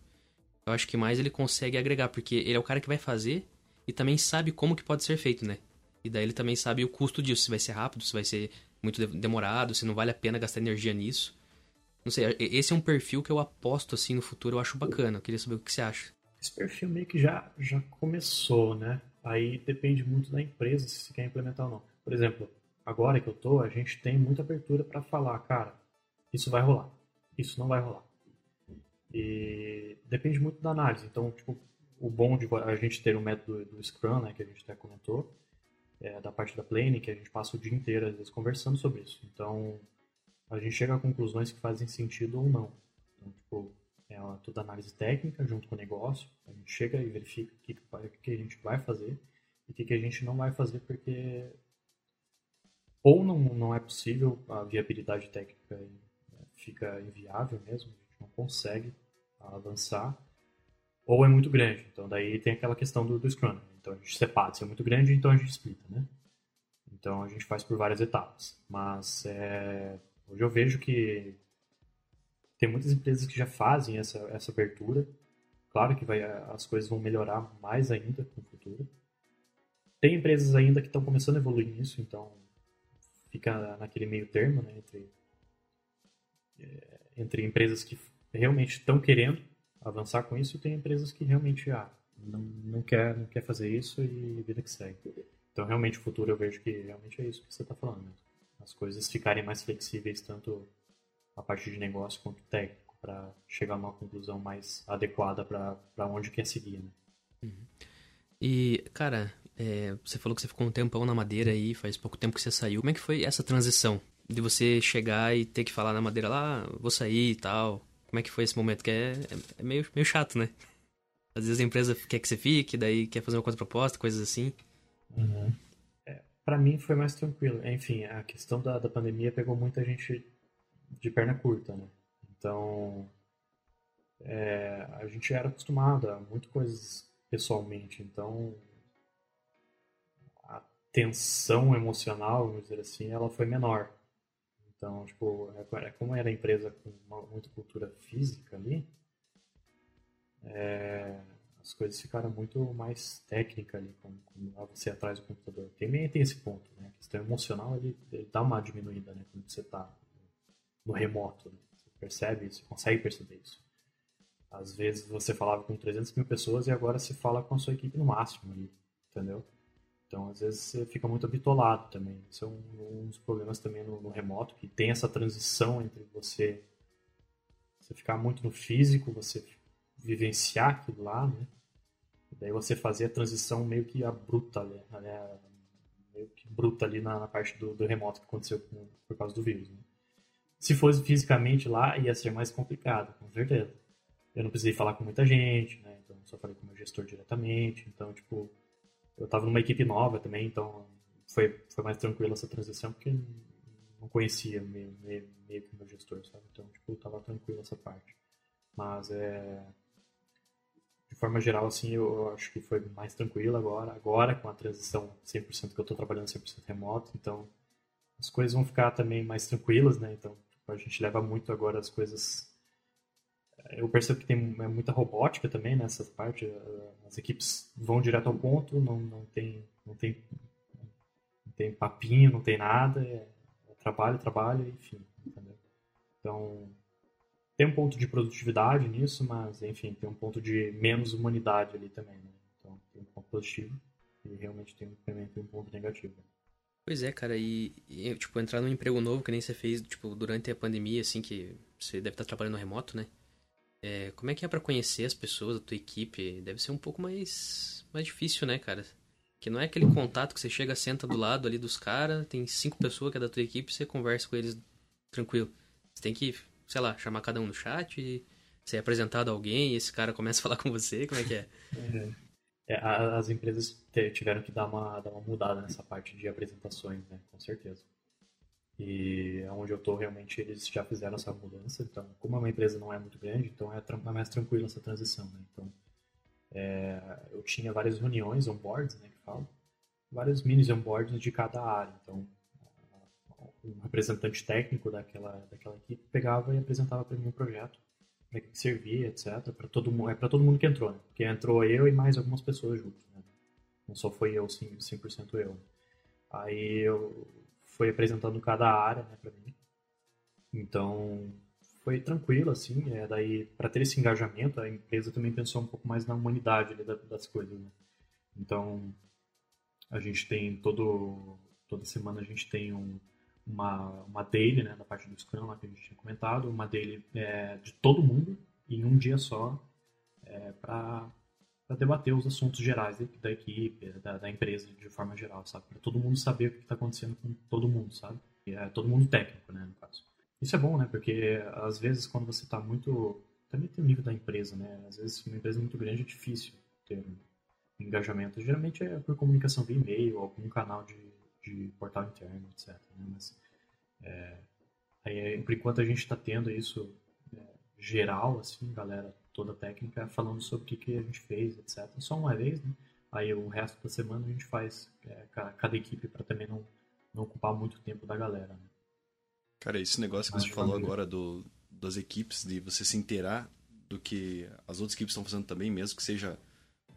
Speaker 1: eu acho que mais ele consegue agregar, porque ele é o cara que vai fazer e também sabe como que pode ser feito, né? E daí ele também sabe o custo disso, se vai ser rápido, se vai ser muito demorado, se não vale a pena gastar energia nisso. Não sei, esse é um perfil que eu aposto assim no futuro, eu acho bacana. Eu queria saber o que você acha.
Speaker 3: Esse perfil meio que já, já começou, né? Aí depende muito da empresa se você quer implementar ou não. Por exemplo, agora que eu tô, a gente tem muita abertura para falar, cara, isso vai rolar, isso não vai rolar. E depende muito da análise. Então, tipo, o bom de a gente ter o método do Scrum, né, que a gente até comentou, é, da parte da planning, que a gente passa o dia inteiro, às vezes, conversando sobre isso. Então, a gente chega a conclusões que fazem sentido ou não. Então, tipo, é toda análise técnica junto com o negócio. A gente chega e verifica o que, que a gente vai fazer e o que, que a gente não vai fazer, porque ou não, não é possível, a viabilidade técnica né, fica inviável mesmo, não consegue avançar, ou é muito grande. Então daí tem aquela questão do, do Scrum. Então a gente separa, se é muito grande, então a gente explica, né? Então a gente faz por várias etapas. Mas é, hoje eu vejo que tem muitas empresas que já fazem essa, essa abertura. Claro que vai, as coisas vão melhorar mais ainda no futuro. Tem empresas ainda que estão começando a evoluir nisso, então fica naquele meio termo, né, entre, é, entre empresas que realmente estão querendo avançar com isso e tem empresas que realmente ah, não, não, quer, não quer fazer isso e vida que segue. Então, realmente, o futuro eu vejo que realmente é isso que você está falando. Né? As coisas ficarem mais flexíveis, tanto a parte de negócio quanto técnico, para chegar a uma conclusão mais adequada para onde quer seguir. Né?
Speaker 1: Uhum. E, cara, é, você falou que você ficou um tempão na madeira aí, faz pouco tempo que você saiu. Como é que foi essa transição? De você chegar e ter que falar na madeira lá, ah, vou sair e tal. Como é que foi esse momento? Que é, é meio, meio chato, né? Às vezes a empresa quer que você fique, daí quer fazer uma contraproposta, coisas assim.
Speaker 3: Uhum. É, para mim foi mais tranquilo. Enfim, a questão da, da pandemia pegou muita gente de perna curta, né? Então, é, a gente era acostumado a muitas coisas pessoalmente, então a tensão emocional, vamos dizer assim, ela foi menor. Então, tipo, é, é como era empresa com uma, muita cultura física ali, é, as coisas ficaram muito mais técnicas ali, como, como você atrás do computador. Também tem esse ponto, né? A questão emocional, ele, ele dá uma diminuída, né? Quando você está no remoto, né? Você percebe isso, consegue perceber isso. Às vezes você falava com 300 mil pessoas e agora se fala com a sua equipe no máximo ali, entendeu? Então, às vezes, você fica muito habitolado também. Isso é um, um dos problemas também no, no, remoto, que tem essa transição entre você, você ficar muito no físico, você vivenciar aquilo lá, né? E daí você fazer a transição meio que abrupta, né? meio que bruta ali na, na parte do, do, remoto que aconteceu com, por causa do vírus. Né? Se fosse fisicamente lá, ia ser mais complicado, com certeza. Eu não precisei falar com muita gente, né? Então, só falei com o meu gestor diretamente. Então, tipo, eu estava numa equipe nova também, então foi, foi mais tranquila essa transição, porque não conhecia meio, meio, meio que meu gestor, sabe? Então, tipo, tava tranquilo essa parte. Mas é. De de forma geral, assim, eu, acho que foi mais tranquilo agora, agora com a transição 100% que eu estou trabalhando 100% remoto, então as coisas vão ficar também mais tranquilas, né? Então, tipo, a gente leva muito agora as coisas eu percebo que tem é muita robótica também nessa parte. As equipes vão direto ao ponto, não, não, tem, não, tem, não tem papinho, não tem nada. É, é trabalho, trabalho, enfim. Entendeu? Então, tem um ponto de produtividade nisso, mas, enfim, tem um ponto de menos humanidade ali também. Né? Então, tem um ponto positivo e realmente tem, também tem um ponto negativo.
Speaker 1: Pois é, cara, e, e, tipo, entrar num emprego novo que nem você fez, tipo, durante a pandemia, assim, que você deve estar trabalhando remoto, né? É, como é que é para conhecer as pessoas da tua equipe? Deve ser um pouco mais, mais difícil, né, cara? Que não é aquele contato que você chega, senta do lado ali dos caras, tem cinco pessoas que é da tua equipe, você conversa com eles tranquilo. Você tem que, sei lá, chamar cada um no chat, e ser apresentado a alguém, e esse cara começa a falar com você, como é que é?
Speaker 3: é, as empresas tiveram que dar uma, dar uma mudada nessa parte de apresentações, né, com certeza. E onde eu estou realmente eles já fizeram essa mudança. Então, como uma empresa não é muito grande, então é, é mais tranquilo essa transição. Né? Então, é, eu tinha várias reuniões, onboards, né, que falo, vários mini onboards de cada área. Então, um representante técnico daquela, daquela equipe pegava e apresentava para mim um projeto, para que servia, etc. Para todo mundo, é para todo mundo que entrou, né? Porque entrou eu e mais algumas pessoas juntos. Né? Não só foi eu, 100%, 100% eu. Aí eu foi apresentando cada área né, para mim. Então, foi tranquilo, assim. É, daí, para ter esse engajamento, a empresa também pensou um pouco mais na humanidade ali, das coisas. Né? Então, a gente tem todo toda semana a gente tem um, uma, uma daily, né, da parte do Scrum lá que a gente tinha comentado, uma daily é, de todo mundo em um dia só é, para para debater os assuntos gerais da, equipe, da, da, empresa de forma geral, sabe? Para todo mundo saber o que está acontecendo com todo mundo, sabe? E é todo mundo técnico, né, no caso. Isso é bom, né? Porque às vezes quando você está muito. Também tem o nível da empresa, né? Às vezes uma empresa muito grande é difícil ter engajamento. Geralmente é por comunicação via e-mail, algum canal de, de portal interno, etc. Né? Mas é, aí, por enquanto a gente está tendo isso é, geral, assim, galera toda a técnica falando sobre o que, que a gente fez, etc. Só uma vez, né? Aí o resto da semana a gente faz é, cada equipe para também não, não ocupar muito tempo da galera. Né?
Speaker 2: Cara, esse negócio que você falou agora do, das equipes, de você se inteirar do que as outras equipes estão fazendo também, mesmo que seja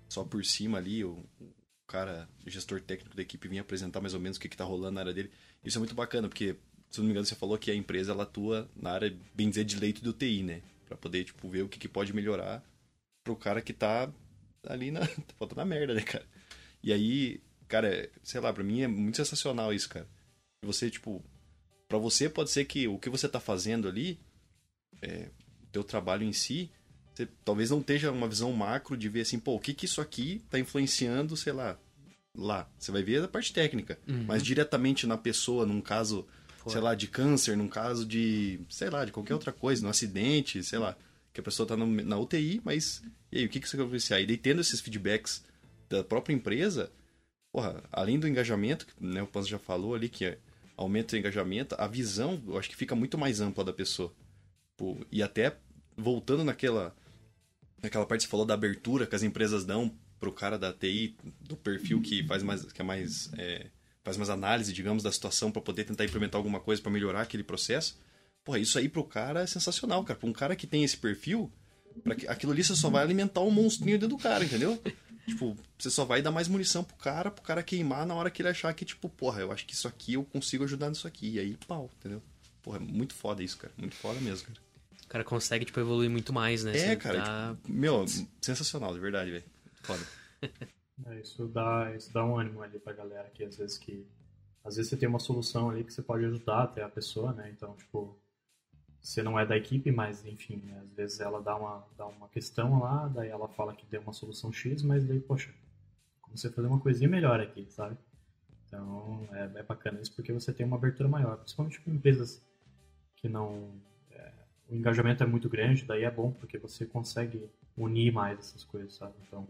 Speaker 2: só por cima ali, o, o cara, o gestor técnico da equipe vinha apresentar mais ou menos o que, está rolando na área dele. Isso é muito bacana, porque, se não me engano, você falou que a empresa ela atua na área, bem dizer, de leito do TI, né? Para poder, tipo, ver o que, que pode melhorar pro cara que tá ali na. tá faltando a merda, né, cara? E aí, cara, sei lá, pra mim é muito sensacional isso, cara. Você, tipo, para você pode ser que o que você tá fazendo ali, é, o teu trabalho em si, você talvez não esteja uma visão macro de ver assim, pô, o que que isso aqui tá influenciando, sei lá, lá. Você vai ver a parte técnica, uhum. mas diretamente na pessoa, num caso sei lá, de câncer, num caso de, sei lá, de qualquer outra coisa, num acidente, sei lá, que a pessoa tá no, na UTI, mas e aí, o que, que você vai influenciar? E daí, tendo esses feedbacks da própria empresa, porra, além do engajamento, né, o Panzo já falou ali, que é, aumenta o engajamento, a visão, eu acho que fica muito mais ampla da pessoa. Pô, e até, voltando naquela, naquela parte que você falou da abertura que as empresas dão pro cara da TI, do perfil que faz mais, que é mais... É, faz mais análise, digamos, da situação para poder tentar implementar alguma coisa para melhorar aquele processo. Porra, isso aí pro cara é sensacional, cara. Pra um cara que tem esse perfil, para aquilo ali você só vai alimentar um monstrinho dentro do cara, entendeu? tipo, você só vai dar mais munição pro cara, pro cara queimar na hora que ele achar que, tipo, porra, eu acho que isso aqui eu consigo ajudar nisso aqui. E aí, pau, entendeu? Porra, é muito foda isso, cara. Muito foda mesmo, cara.
Speaker 1: O cara consegue, tipo, evoluir muito mais, né?
Speaker 2: É, você cara. Tá... Tipo, meu, sensacional, de verdade, velho. Foda.
Speaker 3: É, isso, dá, isso dá um ânimo ali pra galera que às vezes que às vezes você tem uma solução ali que você pode ajudar até a pessoa, né? Então, tipo, você não é da equipe, mas enfim, né? às vezes ela dá uma, dá uma questão lá, daí ela fala que deu uma solução X, mas daí, poxa, como você fazer uma coisinha melhor aqui, sabe? Então, é, é bacana isso porque você tem uma abertura maior, principalmente com empresas que não. É, o engajamento é muito grande, daí é bom porque você consegue unir mais essas coisas, sabe? Então,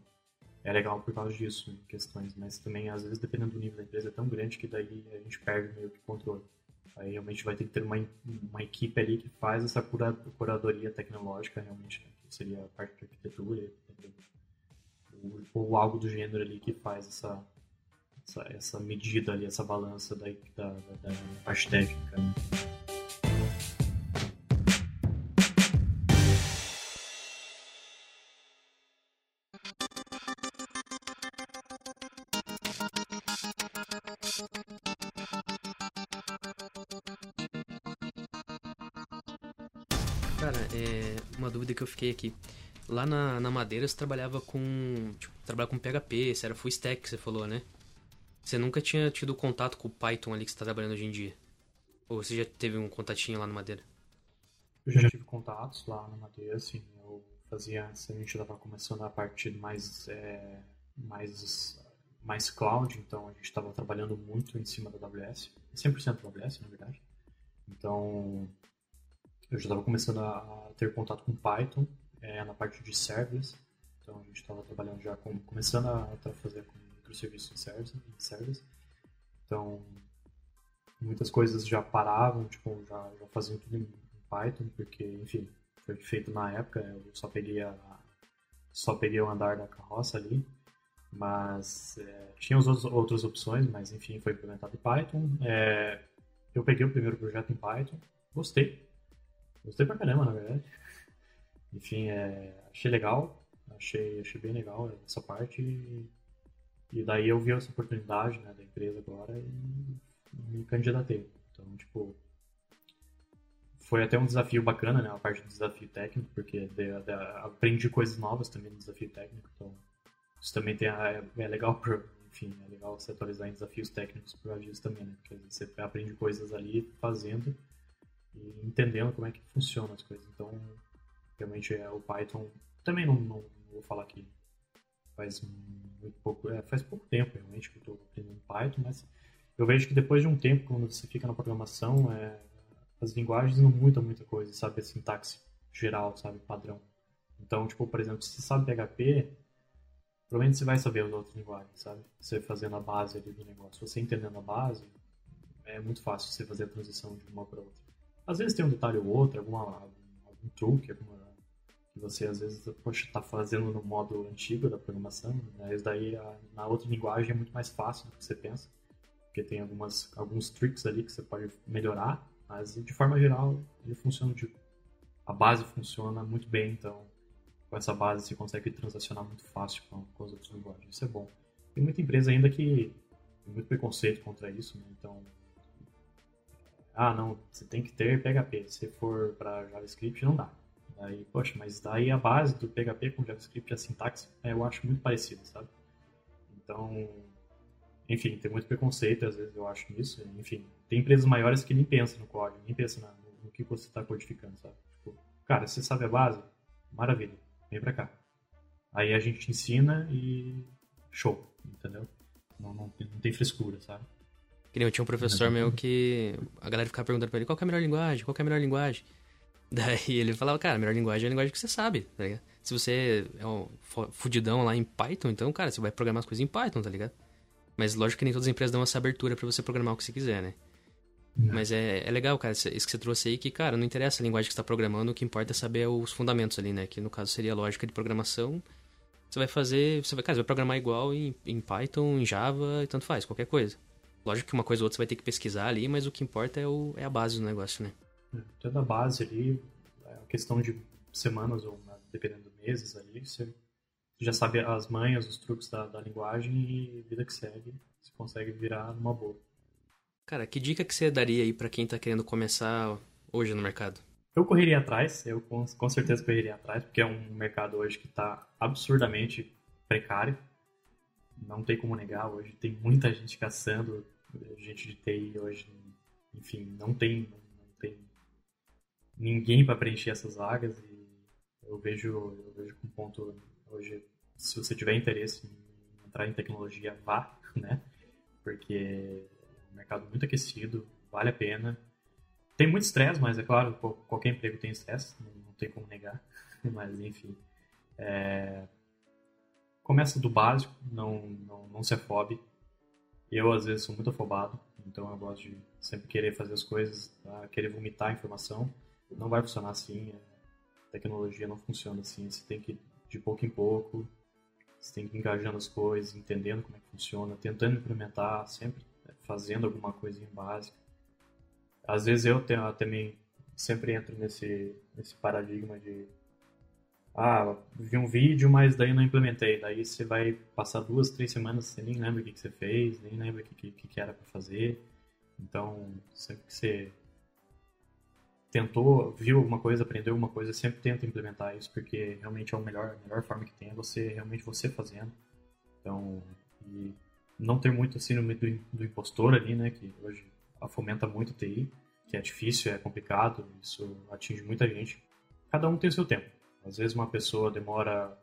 Speaker 3: é legal por causa disso, questões, mas também às vezes dependendo do nível da empresa é tão grande que daí a gente perde meio que controle. Aí realmente vai ter que ter uma, uma equipe ali que faz essa curadoria tecnológica realmente, né, que seria a parte de arquitetura, ou, algo do gênero ali que faz essa, essa, essa medida ali, essa balança da, da, da, da parte técnica. Né?
Speaker 1: Uma dúvida que eu fiquei aqui. Lá na, na Madeira você trabalhava com. Tipo, trabalhava com PHP, você era full stack você falou, né? Você nunca tinha tido contato com o Python ali que você tá trabalhando hoje em dia? Ou você já teve um contatinho lá na Madeira?
Speaker 3: Eu já tive contatos lá na Madeira, assim. Eu fazia a gente estava começando a parte mais, é, mais, mais cloud, então a gente estava trabalhando muito em cima da AWS. 100% AWS, na verdade. Então, eu já estava começando a ter contato com Python é, na parte de serverless. Então a gente estava trabalhando já com, começando a, fazer com microserviços em serverless. Então muitas coisas já paravam, tipo, já, já faziam tudo em Python, porque, enfim, foi feito na época, eu só peguei a, só peguei o andar da carroça ali, mas é, tinha as outras opções, mas enfim, foi implementado em Python. É, eu peguei o primeiro projeto em Python, gostei, Gostei pra caramba, na verdade. Enfim, é, achei legal, achei, achei bem legal essa parte. E, daí eu vi essa oportunidade né, da empresa agora e me candidatei. Então, tipo, foi até um desafio bacana, né? A parte do desafio técnico, porque de, de, aprendi coisas novas também no desafio técnico. Então, isso também tem, é, é legal, pra, enfim, é legal se atualizar em desafios técnicos por isso também, né? Porque você aprende coisas ali fazendo e entendendo como é que funciona as coisas. Então, realmente é o Python. Também não, não, não vou falar que faz muito pouco, é, faz pouco tempo realmente que eu estou aprendendo Python, mas eu vejo que depois de um tempo, quando você fica na programação, é, as linguagens não mudam muita coisa, sabe? A sintaxe geral, sabe? Padrão. Então, tipo, por exemplo, se você sabe PHP, provavelmente você vai saber as outras linguagens, sabe? Você fazendo a base ali do negócio. Você entendendo a base, é muito fácil você fazer a transição de uma para outra. Às vezes tem um detalhe ou outro, alguma, algum truque, alguma, que você às vezes está fazendo no modo antigo da programação. Né? Isso daí a, na outra linguagem é muito mais fácil do que você pensa, porque tem algumas, alguns tricks ali que você pode melhorar, mas de forma geral ele funciona de, a base funciona muito bem, então com essa base você consegue transacionar muito fácil com, com as outras linguagens. Isso é bom. Tem muita empresa ainda que tem muito preconceito contra isso, né? então ah, não, você tem que ter PHP. Se for para JavaScript, não dá. Daí, poxa, mas daí a base do PHP com JavaScript, a sintaxe, é, eu acho muito parecida, sabe? Então, enfim, tem muito preconceito, às vezes eu acho nisso. Enfim, tem empresas maiores que nem pensam no código, nem pensam no, no que você está codificando, sabe? Tipo, cara, você sabe a base? Maravilha, vem pra cá. Aí a gente te ensina e show, entendeu? Não, não, não tem frescura, sabe?
Speaker 1: Que nem eu tinha um professor meu que a galera ficava perguntando pra ele qual é a melhor linguagem, qual é a melhor linguagem. Daí ele falava, cara, a melhor linguagem é a linguagem que você sabe, tá ligado? Se você é um fudidão lá em Python, então, cara, você vai programar as coisas em Python, tá ligado? Mas lógico que nem todas as empresas dão essa abertura para você programar o que você quiser, né? Não. Mas é, é legal, cara, isso que você trouxe aí, que, cara, não interessa a linguagem que você está programando, o que importa é saber os fundamentos ali, né? Que no caso seria a lógica de programação. Você vai fazer, você vai, cara, você vai programar igual em, em Python, em Java, e tanto faz, qualquer coisa. Lógico que uma coisa ou outra você vai ter que pesquisar ali, mas o que importa é, o, é a base do negócio, né?
Speaker 3: Toda a base ali, é questão de semanas ou né, dependendo de meses ali, você já sabe as manhas, os truques da, da linguagem e vida que segue, você consegue virar uma boa.
Speaker 1: Cara, que dica que você daria aí para quem tá querendo começar hoje no mercado?
Speaker 3: Eu correria atrás, eu com, com certeza correria atrás, porque é um mercado hoje que está absurdamente precário não tem como negar, hoje tem muita gente caçando, gente de TI hoje, enfim, não tem, não tem ninguém para preencher essas vagas e eu vejo, eu vejo com ponto hoje, se você tiver interesse em entrar em tecnologia, vá, né? Porque é um mercado muito aquecido, vale a pena. Tem muito estresse, mas é claro, qualquer emprego tem estresse, não, tem como negar, mas enfim. É, começa do básico, não, não, não se afobe. Eu, às vezes, sou muito afobado, então eu gosto de sempre querer fazer as coisas, tá? querer vomitar informação. Não vai funcionar assim, a tecnologia não funciona assim, você tem que ir de pouco em pouco, Você tem que ir engajando as coisas, entendendo como é que funciona, tentando implementar, sempre fazendo alguma coisinha básica. Às vezes eu também sempre entro nesse, nesse paradigma de ah, vi um vídeo, mas daí não implementei. Daí você vai passar duas, três semanas, você nem lembra o que, que você fez, nem lembra o que, que, que era para fazer. Então, sempre que você tentou, viu alguma coisa, aprendeu alguma coisa, sempre tenta implementar isso, porque realmente é o melhor, a melhor forma que tem é você, realmente você fazendo. Então, e não ter muito síndrome do, do impostor ali, né, que hoje fomenta muito o TI, que é difícil, é complicado, isso atinge muita gente. Cada um tem o seu tempo. Às vezes uma pessoa demora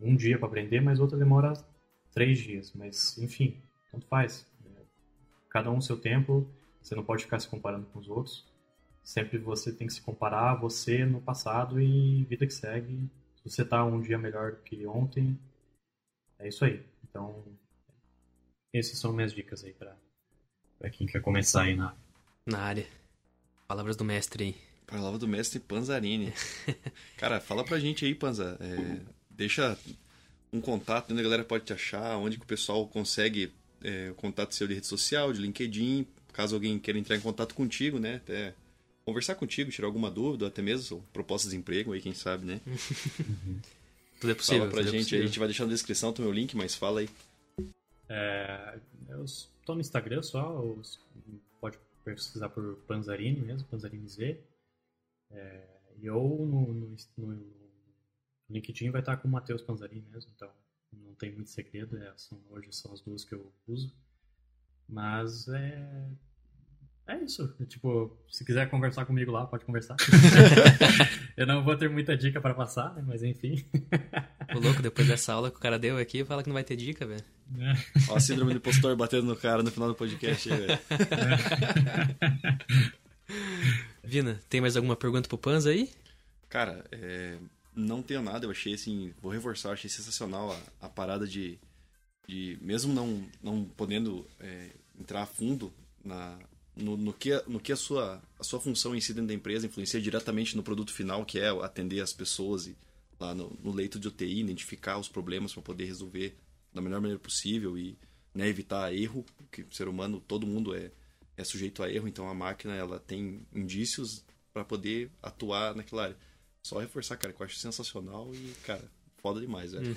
Speaker 3: um dia para aprender, mas outra demora três dias. Mas, enfim, tanto faz. Cada um seu tempo, você não pode ficar se comparando com os outros. Sempre você tem que se comparar a você no passado e vida que segue. Se você tá um dia melhor do que ontem, é isso aí. Então, essas são minhas dicas aí para quem quer começar aí na,
Speaker 1: na área. Palavras do mestre aí.
Speaker 2: Palavra do mestre Panzarini. Cara, fala pra gente aí, Panza. É, deixa um contato onde a galera pode te achar, onde que o pessoal consegue é, o contato seu de rede social, de LinkedIn, caso alguém queira entrar em contato contigo, né? Até conversar contigo, tirar alguma dúvida, até mesmo propostas de emprego aí, quem sabe, né?
Speaker 1: tudo é possível.
Speaker 2: Fala pra
Speaker 1: é
Speaker 2: gente,
Speaker 1: possível.
Speaker 2: a gente vai deixar na descrição o meu link, mas fala aí.
Speaker 3: É, eu estou no Instagram só, pode pesquisar por Panzarini mesmo, Panzarini Z. É, e ou no, no, no, LinkedIn vai estar com o Matheus Panzarini mesmo, então não tem muito segredo, é, são, hoje são as duas que eu uso. Mas é. É isso. Tipo, se quiser conversar comigo lá, pode conversar. eu não vou ter muita dica para passar, né? Mas enfim.
Speaker 1: O louco, depois dessa aula que o cara deu aqui, fala que não vai ter dica, velho.
Speaker 2: É. Ó, a síndrome do impostor batendo no cara no final do podcast velho.
Speaker 1: Vina, tem mais alguma pergunta pro Panza aí?
Speaker 2: Cara, é, não tenho nada. Eu achei assim, vou reforçar, achei sensacional a, a parada de, de mesmo não, não podendo é, entrar a fundo na, no, no, que, no que a sua, a sua função em si dentro da empresa influencia diretamente no produto final, que é atender as pessoas e, lá no, no leito de UTI, identificar os problemas para poder resolver da melhor maneira possível e né, evitar erro, que ser humano, todo mundo é, é sujeito a erro, então a máquina ela tem indícios para poder atuar naquela área. Só reforçar, cara, que eu acho sensacional e, cara, foda demais, velho.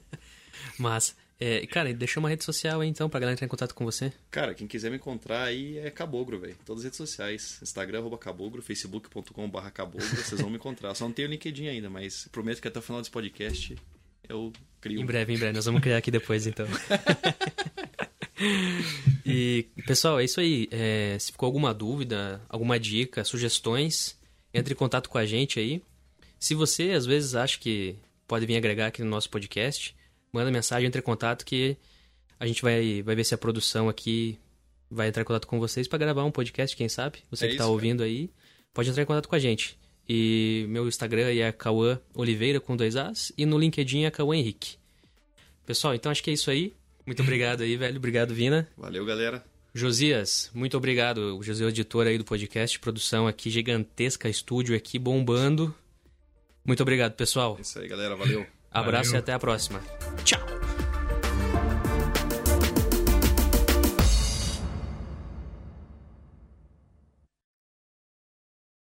Speaker 1: Mas, é, cara, deixa uma rede social aí então pra galera entrar em contato com você.
Speaker 2: Cara, quem quiser me encontrar aí é Cabogro, velho. Todas as redes sociais. Instagram, arroba Cabogro, facebook.com.br Cabogro, vocês vão me encontrar. Só não tenho LinkedIn ainda, mas prometo que até o final desse podcast eu crio.
Speaker 1: Em breve, em breve. Nós vamos criar aqui depois, então. e, pessoal, é isso aí. É, se ficou alguma dúvida, alguma dica, sugestões, entre em contato com a gente aí. Se você, às vezes, acha que pode vir agregar aqui no nosso podcast, manda mensagem, entre em contato que a gente vai, vai ver se a produção aqui vai entrar em contato com vocês para gravar um podcast, quem sabe? Você
Speaker 2: É
Speaker 1: que tá
Speaker 2: isso,
Speaker 1: ouvindo aí, pode entrar em contato com a gente. E meu Instagram é Cauã Oliveira com dois As e no LinkedIn é Cauã Henrique. Pessoal, então acho que é isso aí. Muito obrigado aí, velho. Obrigado, Vina.
Speaker 2: Valeu, galera.
Speaker 1: Josias, muito obrigado. O Josias, editor aí do podcast, produção aqui gigantesca, estúdio aqui bombando. Muito obrigado, pessoal.
Speaker 2: É isso aí, galera. Valeu.
Speaker 1: Abraço
Speaker 3: Valeu.
Speaker 1: e até a próxima.